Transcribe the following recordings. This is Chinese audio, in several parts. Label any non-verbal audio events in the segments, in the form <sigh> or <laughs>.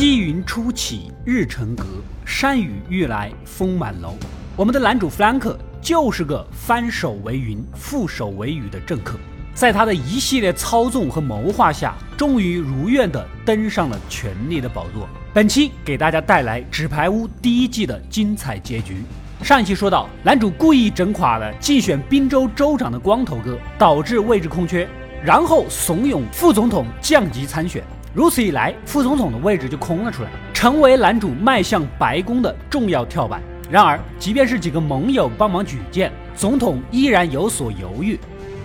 西云初起，日成阁，山雨欲来风满楼。我们的男主弗兰克就是个翻手为云，覆手为雨的政客，在他的一系列操纵和谋划下，终于如愿的登上了权力的宝座。本期给大家带来《纸牌屋》第一季的精彩结局。上一期说到，男主故意整垮了竞选滨州州长的光头哥，导致位置空缺，然后怂恿副总统降级参选。如此一来，副总统的位置就空了出来，成为男主迈向白宫的重要跳板。然而，即便是几个盟友帮忙举荐，总统依然有所犹豫。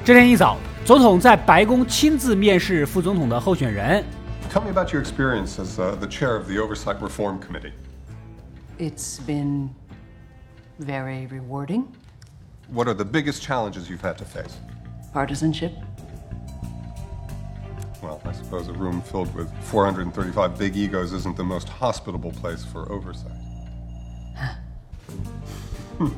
这天一早，总统在白宫亲自面试副总统的候选人。Tell me about your experience as uh, the chair of the Oversight Reform Committee. It's been very rewarding. What are the biggest challenges you've had to face? Partisanship. Well, I suppose a room filled with 435 big egos isn't the most hospitable place for oversight. <laughs>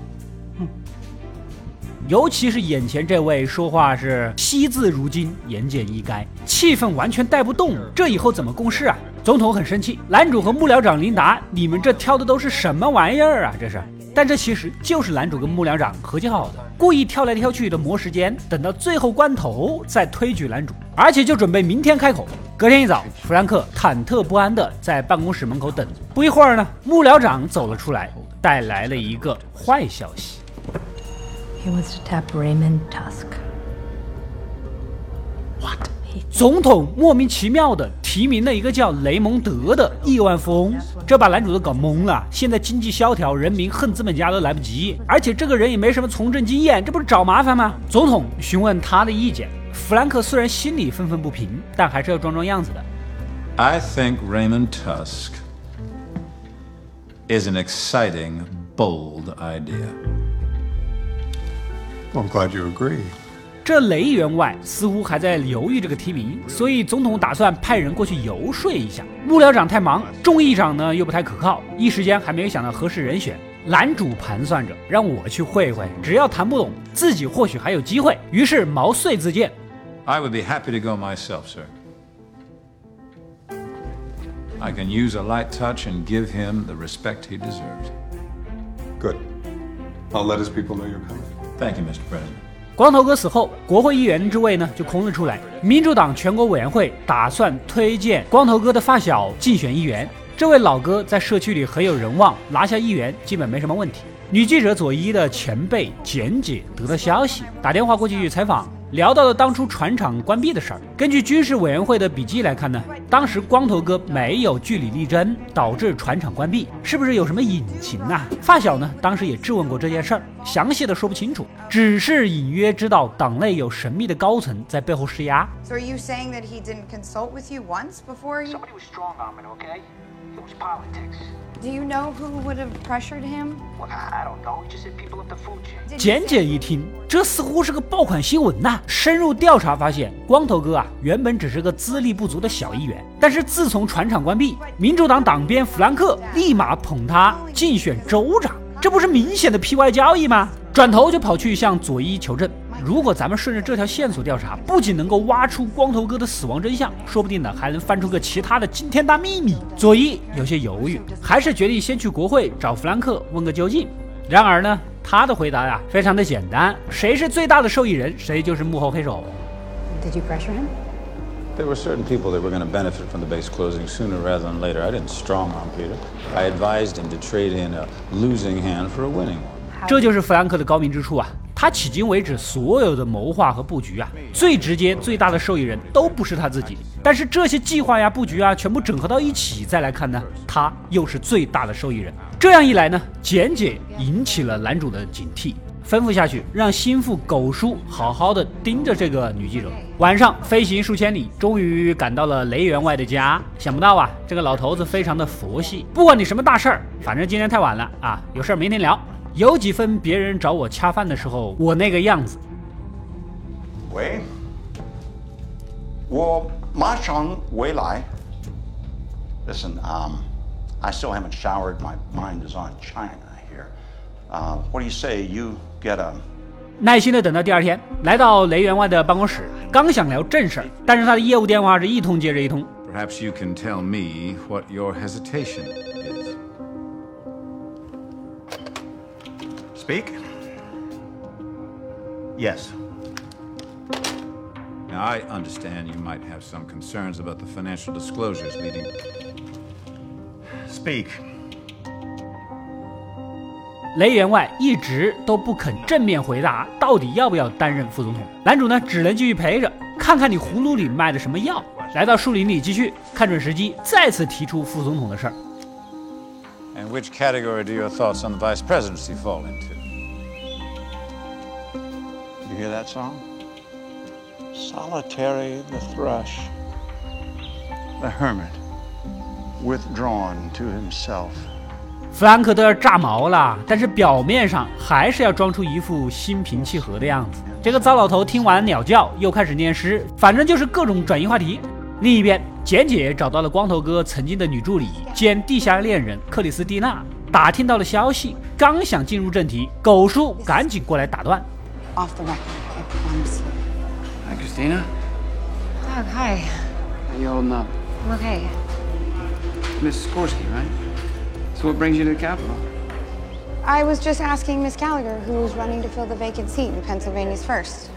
尤其是眼前这位说话是惜字如金、言简意赅，气氛完全带不动。这以后怎么共事啊？总统很生气，男主和幕僚长琳达，你们这挑的都是什么玩意儿啊？这是。但这其实就是男主跟幕僚长合计好的，故意挑来挑去的磨时间，等到最后关头再推举男主，而且就准备明天开口。隔天一早，弗兰克忐忑不安的在办公室门口等。不一会儿呢，幕僚长走了出来，带来了一个坏消息。He wants to tap Raymond Tusk. What? 总统莫名其妙的提名了一个叫雷蒙德的亿万富翁，这把男主都搞懵了。现在经济萧条，人民恨资本家都来不及，而且这个人也没什么从政经验，这不是找麻烦吗？总统询问他的意见，弗兰克虽然心里愤愤不平，但还是要装装样子的。I think Raymond Tusk is an exciting, bold idea. Well, I'm glad you agree. 这雷员外似乎还在犹豫这个提名，所以总统打算派人过去游说一下。幕僚长太忙，众议长呢又不太可靠，一时间还没有想到合适人选。男主盘算着让我去会会，只要谈不懂，自己或许还有机会。于是毛遂自荐。I would be happy to go myself, sir. I can use a light touch and give him the respect he deserves. Good. I'll let his people know you're coming. Thank you, Mr. President. 光头哥死后，国会议员之位呢就空了出来。民主党全国委员会打算推荐光头哥的发小竞选议员。这位老哥在社区里很有人望，拿下议员基本没什么问题。女记者佐伊的前辈简姐得到消息，打电话过去采访。聊到了当初船厂关闭的事儿。根据军事委员会的笔记来看呢，当时光头哥没有据理力争，导致船厂关闭，是不是有什么隐情啊？发小呢，当时也质问过这件事儿，详细的说不清楚，只是隐约知道党内有神秘的高层在背后施压。So are you saying that he didn't consult with you once before you? Somebody was strong arming, okay? It was politics. Do you know who would have pressured him? Well, I don't know. He just said people up the food chain. 简简一听，这似乎是个爆款新闻呐！深入调查发现，光头哥啊，原本只是个资历不足的小议员，但是自从船厂关闭，民主党党鞭弗兰克立马捧他竞选州长，这不是明显的 P Y 交易吗？转头就跑去向佐伊求证。如果咱们顺着这条线索调查，不仅能够挖出光头哥的死亡真相，说不定呢还能翻出个其他的惊天大秘密。佐伊有些犹豫，还是决定先去国会找弗兰克问个究竟。然而呢，他的回答呀非常的简单：谁是最大的受益人，谁就是幕后黑手。Did you pressure him? There were certain people that were going to benefit from the base closing sooner rather than later. I didn't strong arm Peter. I advised him to trade in a losing hand for a winning one. 这就是弗兰克的高明之处啊！他迄今为止所有的谋划和布局啊，最直接、最大的受益人都不是他自己。但是这些计划呀、布局啊，全部整合到一起再来看呢，他又是最大的受益人。这样一来呢，简姐引起了男主的警惕，吩咐下去，让心腹狗叔好好的盯着这个女记者。晚上飞行数千里，终于赶到了雷员外的家。想不到啊，这个老头子非常的佛系，不管你什么大事儿，反正今天太晚了啊，有事儿明天聊。有几分别人找我恰饭的时候我那个样子。喂，我马上回来。Listen, um, I still haven't showered. My mind is on China here. Uh, what do you say you get a? 耐心的等到第二天，来到雷员外的办公室，刚想聊正事儿，但是他的业务电话是一通接着一通。Perhaps you can tell me what your hesitation Speak? Yes. Now, I understand you might have some concerns about the financial disclosures leading. Speak. 雷员外一直都不肯正面回答到底要不要担任副总统，男主呢只能继续陪着，看看你葫芦里卖的什么药。来到树林里继续，看准时机再次提出副总统的事儿。And which category do your thoughts on the vice presidency fall into? You hear that song? Solitary the thrush, the hermit, withdrawn to himself. 弗兰克都要炸毛了，但是表面上还是要装出一副心平气和的样子。这个糟老头听完鸟叫，又开始念诗，反正就是各种转移话题。另一边，简姐找到了光头哥曾经的女助理兼地下恋人克里斯蒂娜，打听到了消息，刚想进入正题，狗叔赶紧过来打断。Off the record, I promise. Hi, Christina. Doug, hi. How you holding up? I'm okay. Miss Skorsky, right? So what brings you to the Capitol? I was just asking Miss Gallagher who's running to fill the vacant seat in Pennsylvania's first.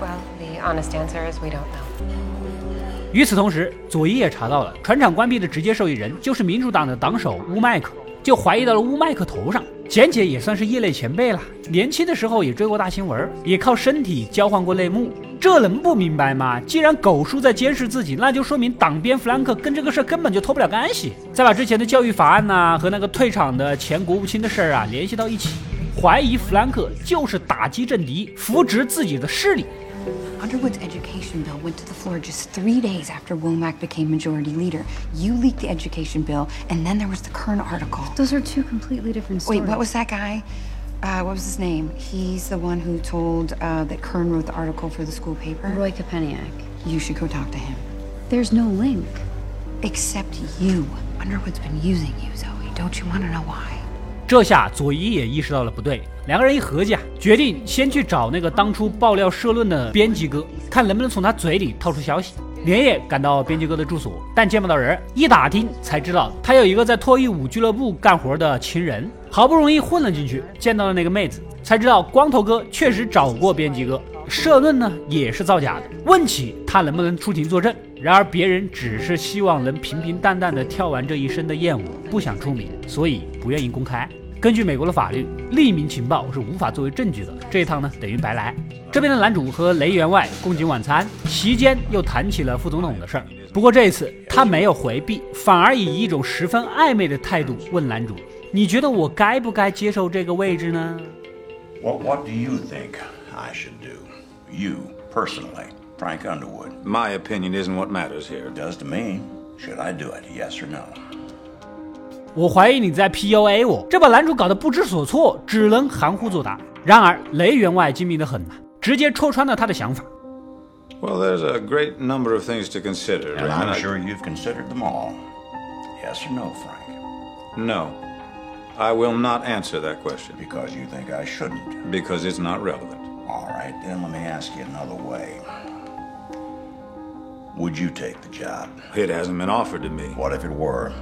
Well, the honest answer is we don't know. 与此同时，佐伊也查到了船厂关闭的直接受益人就是民主党的党首乌麦克，就怀疑到了乌麦克头上。 简姐也算是业内前辈了，年轻的时候也追过大新闻，也靠身体交换过内幕，这能不明白吗？既然狗叔在监视自己，那就说明党鞭弗兰克跟这个事儿根本就脱不了干系。再把之前的教育法案呐、和那个退场的前国务卿的事儿啊联系到一起，怀疑弗兰克就是打击政敌，扶植自己的势力。Underwood's education bill went to the floor just three days after Womack became majority leader. You leaked the education bill, and then there was the Kern article. Those are two completely different stories. Wait, what was that guy? Uh, what was his name? He's the one who told uh, that Kern wrote the article for the school paper. Roy Kapeniak. You should go talk to him. There's no link. Except you. Underwood's been using you, Zoe. Don't you want to know why? 这下佐伊也意识到了不对，两个人一合计啊，决定先去找那个当初爆料社论的编辑哥，看能不能从他嘴里套出消息。连夜赶到编辑哥的住所，但见不到人，一打听才知道他有一个在脱衣舞俱乐部干活的情人，好不容易混了进去，见到了那个妹子，才知道光头哥确实找过编辑哥，社论呢也是造假的。问起他能不能出庭作证，然而别人只是希望能平平淡淡的跳完这一生的艳舞，不想出名，所以不愿意公开。根据美国的法律，匿名情报是无法作为证据的。这一趟呢，等于白来。这边的男主和雷员外共进晚餐，席间又谈起了副总统的事儿。不过这一次他没有回避，反而以一种十分暧昧的态度问男主：“你觉得我该不该接受这个位置呢 What, what do you think I should do? You, personally, Frank Underwood. My opinion isn't what matters here. It does to me. Should I do it? Yes or no?？” 我怀疑你在 PUA 我，这把男主搞得不知所措，只能含糊作答。然而雷员外精明的很呐，直接戳穿了他的想法。Well, there's a great number of things to consider. And I'm sure you've considered them all. Yes or no, Frank? No. I will not answer that question Because you think I shouldn't. because it's not relevant. All right, then let me ask you another way. Would you take the job? It hasn't been offered to me. What if it were?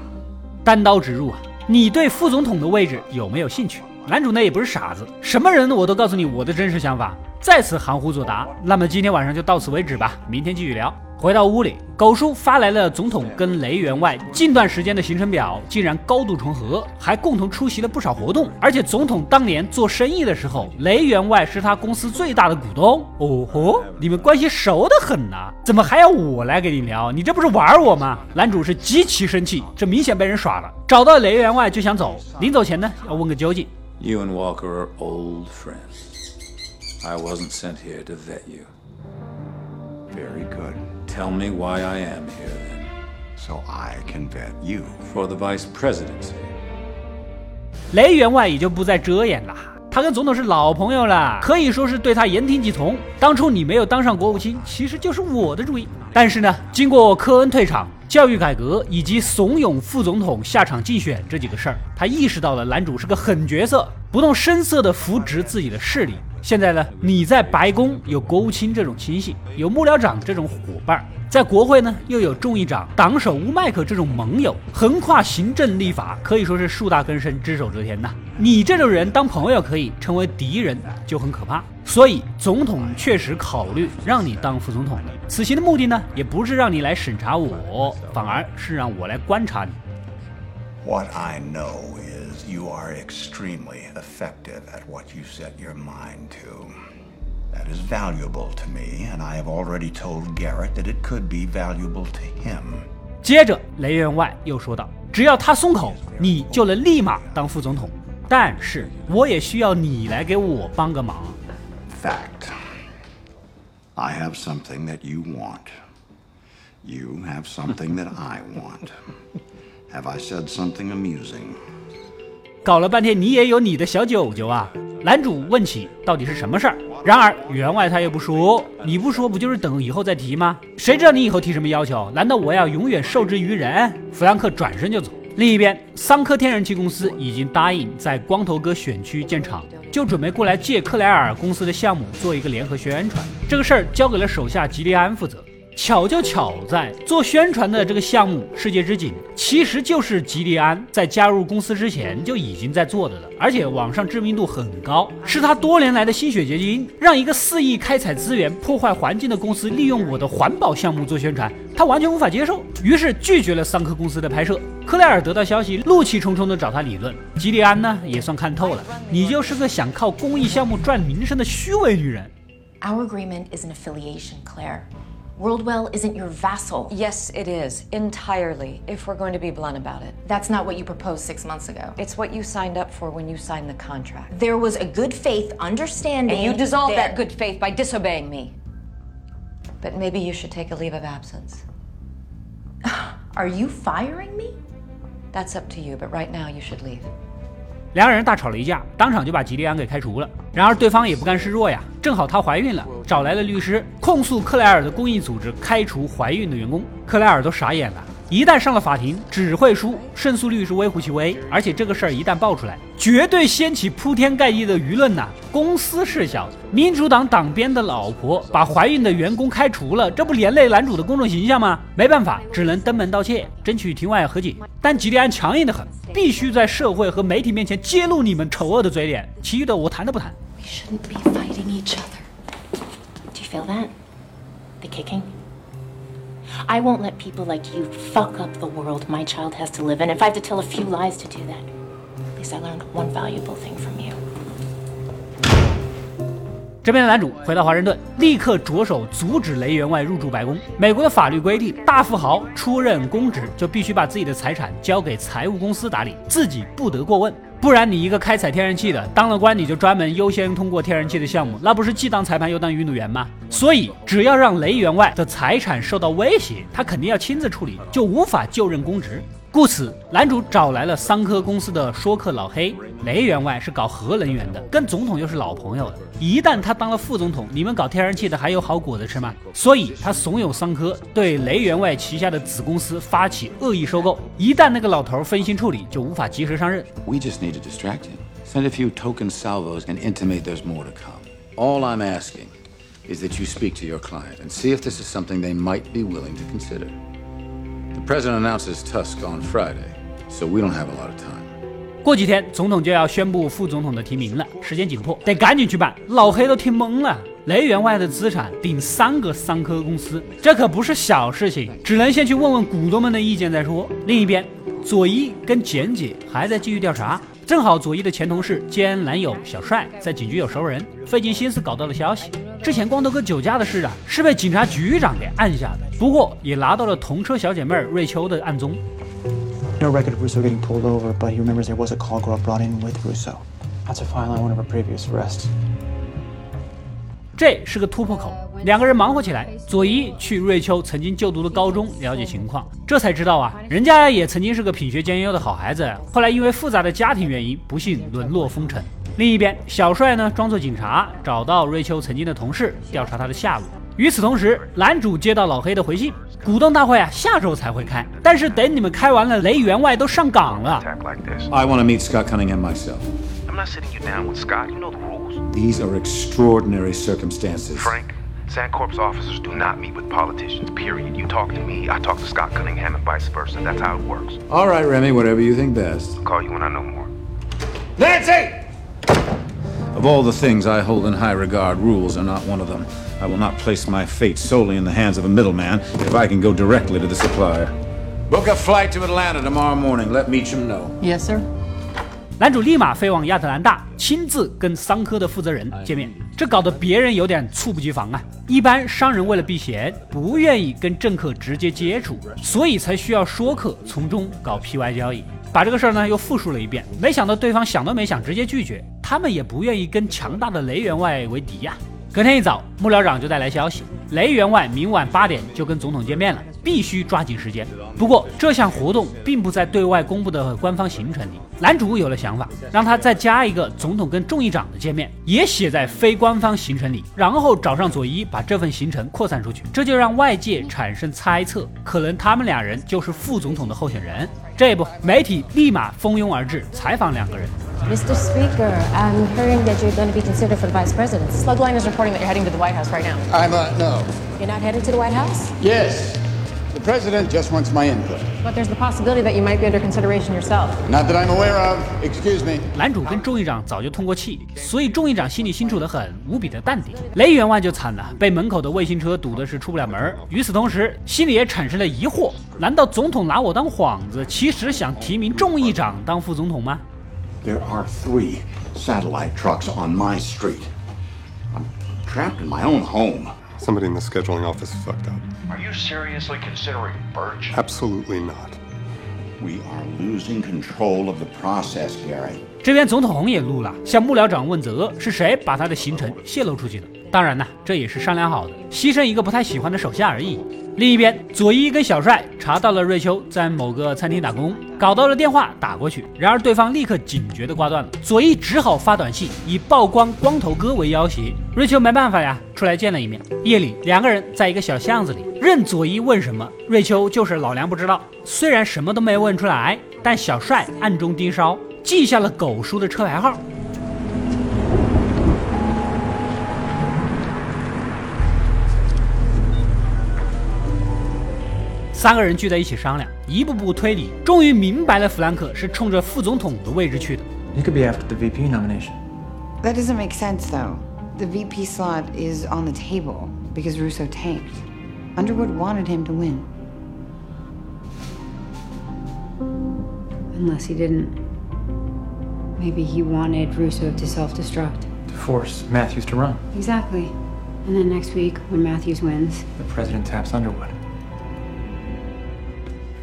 单刀直入啊！你对副总统的位置有没有兴趣？男主呢也不是傻子，什么人我都告诉你我的真实想法， 再次含糊作答。那么今天晚上就到此为止吧，明天继续聊。回到屋里，狗叔发来了总统跟雷员外近段时间的行程表，竟然高度重合，还共同出席了不少活动。而且总统当年做生意的时候，雷员外是他公司最大的股东。哦吼，你们关系熟得很呐、怎么还要我来跟你聊？你这不是玩我吗？男主是极其生气，这明显被人耍了。找到雷员外就想走，临走前呢要问个究竟。You and Walker are old friends. I wasn't sent here to vet you. Very good. Tell me why I am here then. So I can vet you. For the vice presidency. 雷员外也就不再遮掩了。他跟总统是老朋友了，可以说是对他言听计从。当初你没有当上国务卿，其实就是我的主意。但是呢，经过科恩退场、教育改革以及怂恿副总统下场竞选这几个事儿，他意识到了男主是个狠角色，不动声色地扶植自己的势力。现在呢，你在白宫有国务卿这种亲信，有幕僚长这种伙伴，在国会呢又有众议长、党首乌麦克这种盟友，横跨行政立法，可以说是树大根深、只手遮天呐。你这种人当朋友可以，成为敌人就很可怕。所以，总统确实考虑让你当副总统的。此行的目的呢，也不是让你来审查我，反而是让我来观察你。What I know is you are extremely effective at what you set your mind to. That is valuable to me, and I have already told Garrett that it could be valuable to him. 接着，雷员外又说道：“只要他松口，你就能立马当副总统。但是，我也需要你来给我帮个忙。” Fact. I have something that you want. You have something that I want. Have I said something amusing? 搞了半天，你也有你的小九九啊！男主问起到底是什么事儿，然而员外他又不说，你不说不就是等以后再提吗？谁知道你以后提什么要求？难道我要永远受制于人？弗兰克转身就走。另一边，桑科天然气公司已经答应在光头哥选区建厂。就准备过来借克莱尔公司的项目做一个联合宣传，这个事儿交给了手下吉利安负责。巧就巧在做宣传的这个项目“世界之井”，其实就是吉利安在加入公司之前就已经在做的了，而且网上知名度很高，是他多年来的心血结晶。让一个肆意开采资源、破坏环境的公司利用我的环保项目做宣传，他完全无法接受，于是拒绝了桑科公司的拍摄。克莱尔得到消息，怒气冲冲地找他理论。吉利安呢，也算看透了，你就是个想靠公益项目赚名声的虚伪女人。Our agreement is an affiliation, Claire. Worldwell isn't your vassal. Yes, it is. Entirely, if we're going to be blunt about it. That's not what you proposed six months ago. It's what you signed up for when you signed the contract. There was a good faith understanding. And you dissolved there. that good faith by disobeying me. But maybe you should take a leave of absence. <sighs> Are you firing me? That's up to you, but right now you should leave. 两人大吵了一架，当场就把吉利安给开除了。然而对方也不甘示弱呀，正好她怀孕了，找来了律师控诉克莱尔的公益组织开除怀孕的员工。克莱尔都傻眼了。一旦上了法庭，只会输，胜诉率是微乎其微。而且这个事儿一旦爆出来，绝对掀起铺天盖地的舆论呐！公司事小，民主党党鞭的老婆把怀孕的员工开除了，这不连累男主的公众形象吗？没办法，只能登门道歉，争取庭外和解。但吉利安强硬的很，必须在社会和媒体面前揭露你们丑恶的嘴脸，其余的我谈都不谈。We shouldn't be fighting each other. Do you feel that? The kicking? I won't let people like you fuck up the world my child has to live in. If I have to tell a few lies to do that, at least I learned one valuable thing from you. 这边的男主回到华盛顿，立刻着手阻止雷员外入驻白宫。美国的法律规定，大富豪出任公职就必须把自己的财产交给财务公司打理，自己不得过问。 不然你一个开采天然气的，当了官你就专门优先通过天然气的项目，那不是既当裁判又当运动员吗？所以只要让雷员外的财产受到威胁，他肯定要亲自处理，就无法就任公职。故此，男主找来了桑科公司的说客老黑雷员外，是搞核能源的，跟总统又是老朋友的。一旦他当了副总统，你们搞天然气的还有好果子吃吗？所以他怂恿桑科对雷员外旗下的子公司发起恶意收购。一旦那个老头分心处理，就无法及时上任。We just need to distract him, send a few token salvos, and intimate there's more to come. All I'm asking is that you speak to your client and see if this is something they might be willing to consider. The president announces Tusk on Friday, so we don't have a lot of time. 过几天，总统就要宣布副总统的提名了，时间紧迫，得赶紧去办。老黑都听懵了，雷员外的资产顶三个桑科公司，这可不是小事情，只能先去问问股东们的意见再说。另一边，佐伊跟简姐还在继续调查，正好佐伊的前同事兼男友小帅在警局有熟人，费尽心思搞到了消息。之前光头哥酒驾的事啊，是被警察局长给按下的，不过也拿到了同车小姐妹瑞秋的案踪。No record of Russo getting pulled over, but he remembers there was a call girl brought in with Russo. That's a file on one of her previous arrests. 这是个突破口，两个人忙活起来。佐伊去瑞秋曾经就读的高中了解情况，这才知道啊，人家也曾经是个品学兼优的好孩子，后来因为复杂的家庭原因，不幸沦落风尘。另一边，小帅呢装作警察，找到瑞秋曾经的同事，调查他的下落。与此同时，男主接到老黑的回信，股东大会啊下周才会开，但是等你们开完了，雷员外都上岗了。I want to meet Scott Cunningham myself. I'm not sitting you down with Scott. You know the rules. These are extraordinary circumstances. Frank, Sandcorp's officers do not meet with politicians, period. You talk to me, I talk to Scott Cunningham, and vice versa. That's how it works. All right, Remy, whatever you think best. I'll call you when I know more. Nancy! Of all the things I hold in high regard, rules are not one of them. I will not place my fate solely in the hands of a middleman if I can go directly to the supplier. Book a flight to Atlanta tomorrow morning. Let Meacham know. Yes, sir. 男主立马飞往亚特兰大，亲自跟桑科的负责人见面，这搞得别人有点猝不及防啊。一般商人为了避嫌，不愿意跟政客直接接触，所以才需要说客从中搞 PY 交易。把这个事儿呢又复述了一遍，没想到对方想都没想，直接拒绝。他们也不愿意跟强大的雷员外为敌呀。隔天一早，幕僚长就带来消息，雷员外明晚八点就跟总统见面了，必须抓紧时间。不过这项活动并不在对外公布的官方行程里。男主有了想法，让他再加一个总统跟众议长的见面，也写在非官方行程里，然后找上佐伊，把这份行程扩散出去，这就让外界产生猜测，可能他们俩人就是副总统的候选人。这一步，媒体立马蜂拥而至，采访两个人。Mr. Speaker, I'm hearing that you're going to be considered for the vice president. Slugline is reporting that you're heading to the White House right now. I'm, uh, no. You're not headed to the White House? Yes. The president just wants my input. But there's the possibility that you might be under consideration yourself. Not that I'm aware of. Excuse me. 男主跟众议长早就通过气，所以众议长心里清楚的很，无比的淡定。雷员外就惨了，被门口的卫星车堵的是出不了门。与此同时，心里也产生了疑惑：难道总统拿我当幌子，其实想提名众议长当副总统吗？There are three satellite trucks on my street. I'm trapped in my own home. Somebody in the scheduling office fucked up. Are you seriously considering Birch? Absolutely not. We are losing control of the process, Gary. 这边总统也怒了，向幕僚长问责，是谁把他的行程泄露出去的？ 当然呢，这也是商量好的，牺牲一个不太喜欢的手下而已。另一边，佐伊跟小帅查到了瑞秋在某个餐厅打工，搞到了电话打过去，然而对方立刻警觉的挂断了。佐伊只好发短信，以曝光光头哥为要挟。瑞秋没办法呀，出来见了一面。夜里，两个人在一个小巷子里，任佐伊问什么，瑞秋就是老娘不知道。虽然什么都没问出来，但小帅暗中盯梢，记下了狗叔的车牌号。三个人聚在一起商量，一步步推理，终于明白了弗兰克是冲着副总统的位置去的。 He could be after the VP nomination. That doesn't make sense, though. The VP slot is on the table because Russo tanked. Underwood wanted him to win. Unless he didn't. Maybe he wanted Russo to self destruct. To force Matthews to run. Exactly. And then next week, when Matthews wins, The president taps Underwood.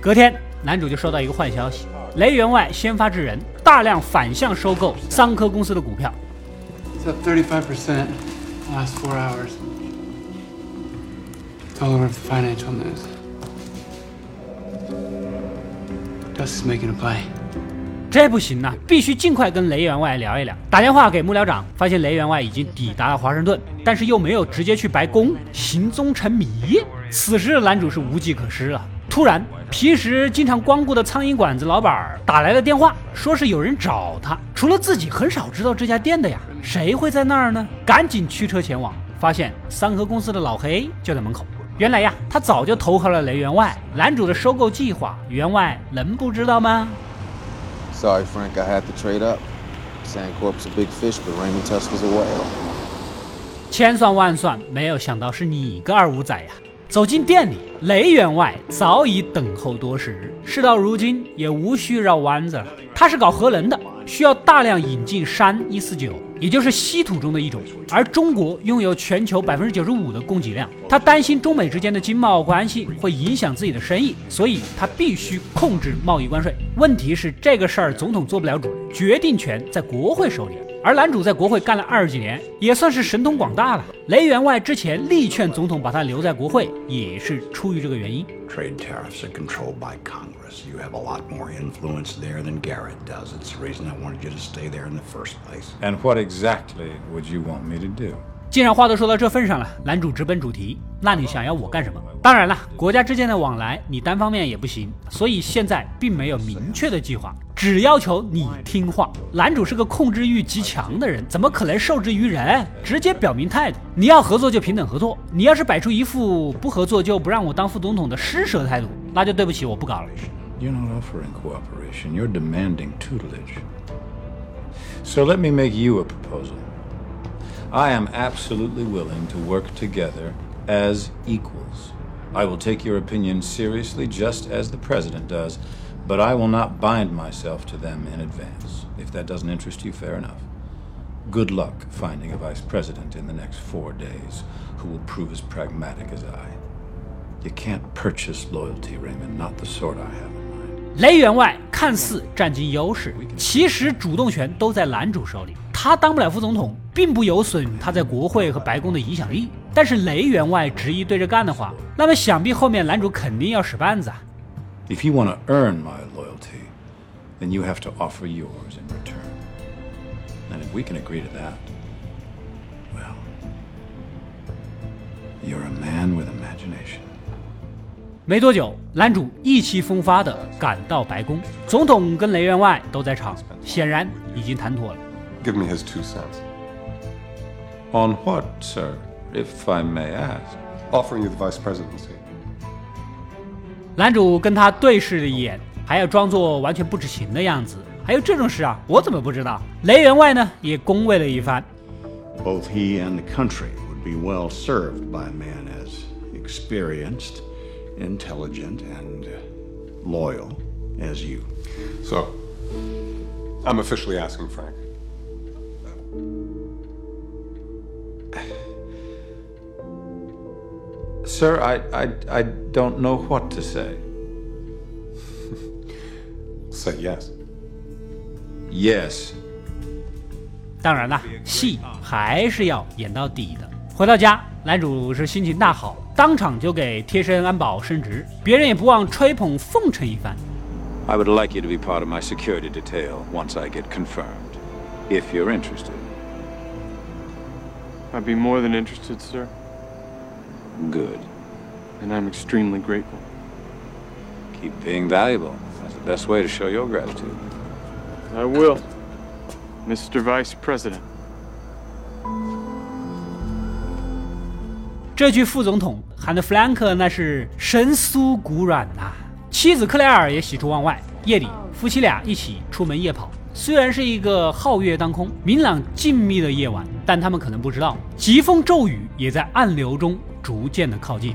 隔天，男主就收到一个坏消息：雷员外先发制人，大量反向收购桑科公司的股票。It's up 35% last four hours. It's all over the financial news. Dust is making a play. 这不行啊，必须尽快跟雷员外聊一聊。打电话给幕僚长，发现雷员外已经抵达了华盛顿，但是又没有直接去白宫，行踪成谜。此时的男主是无计可施了。突然，平时经常光顾的苍蝇馆子老板打来了电话，说是有人找他，除了自己很少知道这家店的呀，谁会在那儿呢？赶紧驱车前往，发现三和公司的老黑就在门口。原来呀，他早就投靠了雷员外，男主的收购计划，员外能不知道吗？Sorry, Frank, I had to trade up. Sandcorp's a big fish, but Raymond Tusk is a whale. 千算万算，没有想到是你个二五仔呀！走进店里，雷员外早已等候多时，事到如今也无需绕弯子了。他是搞核能的，需要大量引进山一四九，也就是稀土中的一种，而中国拥有全球百分之九十五的供给量。他担心中美之间的经贸关系会影响自己的生意，所以他必须控制贸易关税。问题是这个事儿总统做不了主，决定权在国会手里。而男主在国会干了二十几年，也算是神通广大了。雷员外之前力劝总统把他留在国会，也是出于这个原因。Trade tariffs are controlled by Congress. You have a lot more influence there than Garrett does. It's the reason I wanted you to stay there in the first place. And what exactly would you want me to do? 既然话都说到这份上了，男主直奔主题，那你想要我干什么？当然了，国家之间的往来，你单方面也不行，所以现在并没有明确的计划，只要求你听话。男主是个控制欲极强的人，怎么可能受制于人？直接表明态度，你要合作就平等合作，你要是摆出一副不合作就不让我当副总统的施舍态度，那就对不起，我不搞了。You're not offering cooperation, you're demanding tutelage. So let me make you a proposal. I am absolutely willing to work together as equals. I will take your opinion seriously just as the President does, but I will not bind myself to them in advance. If that doesn't interest you, fair enough. Good luck finding a Vice President in the next four days who will prove as pragmatic as I. You can't purchase loyalty, Raymond, not the sort I have. 雷员外看似占尽优势，其实主动权都在男主手里。 他当不了副总统，并不有损他在国会和白宫的影响力。但是雷员外执意对着干的话，那么想必后面男主肯定要使绊子啊。If you want to earn my loyalty, then you have to offer yours in return. And if we can agree to that, well, you're a man with imagination. 没多久，男主意气风发地赶到白宫，总统跟雷员外都在场，显然已经谈妥了。Give me his two cents. On what, sir, if I may ask? Offering you the vice presidency. 男主跟他对视了一眼，还要装作完全不知情的样子。还有这种事啊，我怎么不知道？雷员外呢，也恭维了一番。Both he and the country would be well served by a man as experienced intelligent, and loyal as you. So, I'm officially asking Frank. Sir, I, I, I don't know what to say. say yes. Yes. 当然了，戏还是要演到底的。回到家，男主是心情大好，当场就给贴身安保升职，别人也不忘吹捧奉承一番。I would like you to be part of my security detail once I get confirmed, if you're interested. I'd be more than interested, sir. Good. And I'm extremely grateful. Keep being valuable. That's the best way to show your gratitude. I will, Mr. Vice President. 这句副总统喊的弗兰克那是神酥骨软呐，妻子克莱尔也喜出望外。夜里，夫妻俩一起出门夜跑，虽然是一个皓月当空、明朗静谧的夜晚，但他们可能不知道，疾风骤雨也在暗流中逐渐的靠近。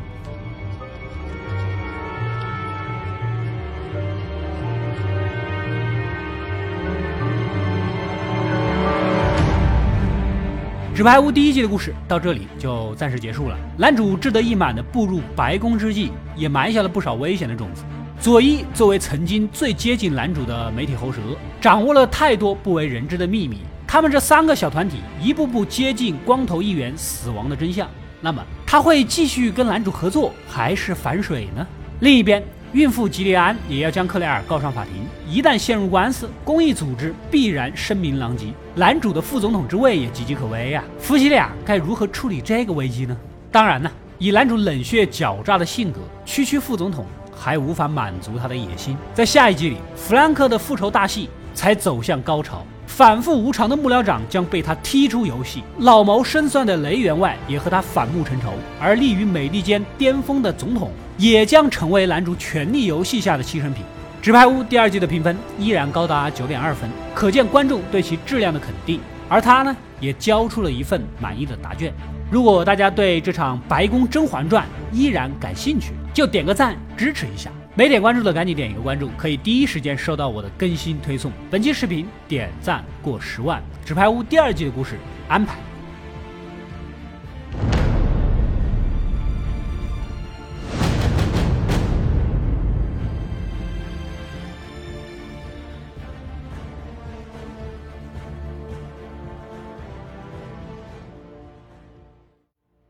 纸牌屋第一季的故事到这里就暂时结束了。男主志得意满的步入白宫之际，也埋下了不少危险的种子。佐伊作为曾经最接近男主的媒体喉舌，掌握了太多不为人知的秘密。他们这三个小团体一步步接近光头议员死亡的真相。那么他会继续跟男主合作，还是反水呢？另一边。孕妇吉利安也要将克莱尔告上法庭，一旦陷入官司，公益组织必然声名狼藉，男主的副总统之位也岌岌可危啊！夫妻俩该如何处理这个危机呢？当然呢，以男主冷血狡诈的性格，区区副总统还无法满足他的野心。在下一季里，弗兰克的复仇大戏才走向高潮。反复无常的幕僚长将被他踢出游戏，老谋深算的雷员外也和他反目成仇，而立于美利坚巅峰的总统也将成为男主权力游戏下的牺牲品。纸牌屋第二季的评分依然高达九点二分，可见观众对其质量的肯定，而他呢也交出了一份满意的答卷。如果大家对这场白宫甄嬛传依然感兴趣，就点个赞支持一下。没点关注的赶紧点一个关注，可以第一时间收到我的更新推送。本期视频点赞过十万，纸牌屋第二季的故事安排